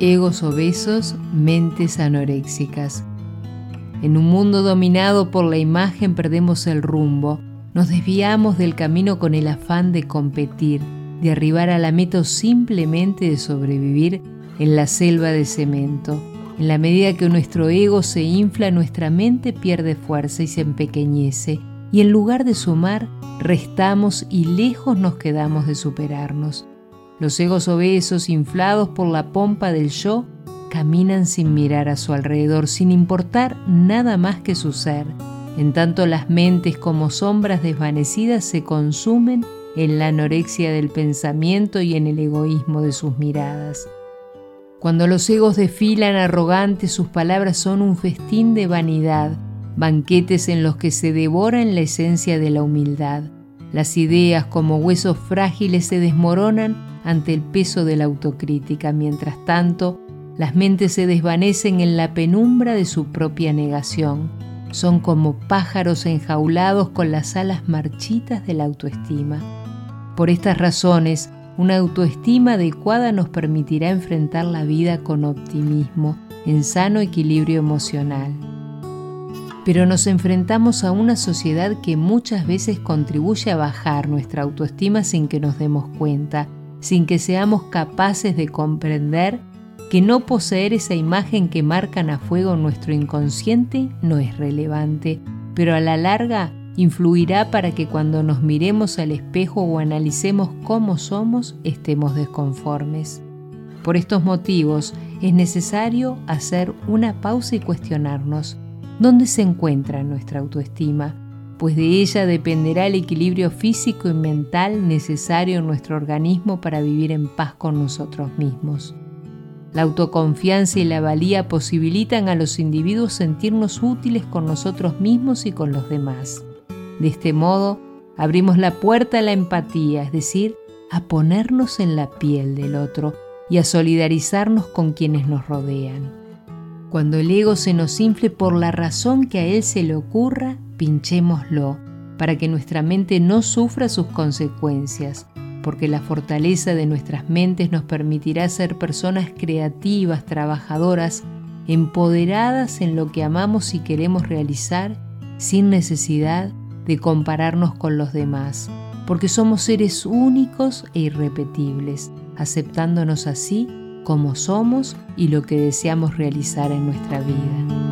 egos obesos, mentes anoréxicas. En un mundo dominado por la imagen perdemos el rumbo, nos desviamos del camino con el afán de competir, de arribar a la meta simplemente de sobrevivir en la selva de cemento. En la medida que nuestro ego se infla, nuestra mente pierde fuerza y se empequeñece, y en lugar de sumar, restamos y lejos nos quedamos de superarnos. Los egos obesos, inflados por la pompa del yo, caminan sin mirar a su alrededor, sin importar nada más que su ser. En tanto las mentes como sombras desvanecidas se consumen en la anorexia del pensamiento y en el egoísmo de sus miradas. Cuando los egos desfilan arrogantes, sus palabras son un festín de vanidad, banquetes en los que se devoran la esencia de la humildad. Las ideas como huesos frágiles se desmoronan ante el peso de la autocrítica. Mientras tanto, las mentes se desvanecen en la penumbra de su propia negación. Son como pájaros enjaulados con las alas marchitas de la autoestima. Por estas razones, una autoestima adecuada nos permitirá enfrentar la vida con optimismo, en sano equilibrio emocional. Pero nos enfrentamos a una sociedad que muchas veces contribuye a bajar nuestra autoestima sin que nos demos cuenta sin que seamos capaces de comprender que no poseer esa imagen que marcan a fuego nuestro inconsciente no es relevante, pero a la larga influirá para que cuando nos miremos al espejo o analicemos cómo somos estemos desconformes. Por estos motivos es necesario hacer una pausa y cuestionarnos dónde se encuentra nuestra autoestima, pues de ella dependerá el equilibrio físico y mental necesario en nuestro organismo para vivir en paz con nosotros mismos. La autoconfianza y la valía posibilitan a los individuos sentirnos útiles con nosotros mismos y con los demás. De este modo, abrimos la puerta a la empatía, es decir, a ponernos en la piel del otro y a solidarizarnos con quienes nos rodean. Cuando el ego se nos infle por la razón que a él se le ocurra, pinchémoslo para que nuestra mente no sufra sus consecuencias, porque la fortaleza de nuestras mentes nos permitirá ser personas creativas, trabajadoras, empoderadas en lo que amamos y queremos realizar sin necesidad de compararnos con los demás, porque somos seres únicos e irrepetibles, aceptándonos así como somos y lo que deseamos realizar en nuestra vida.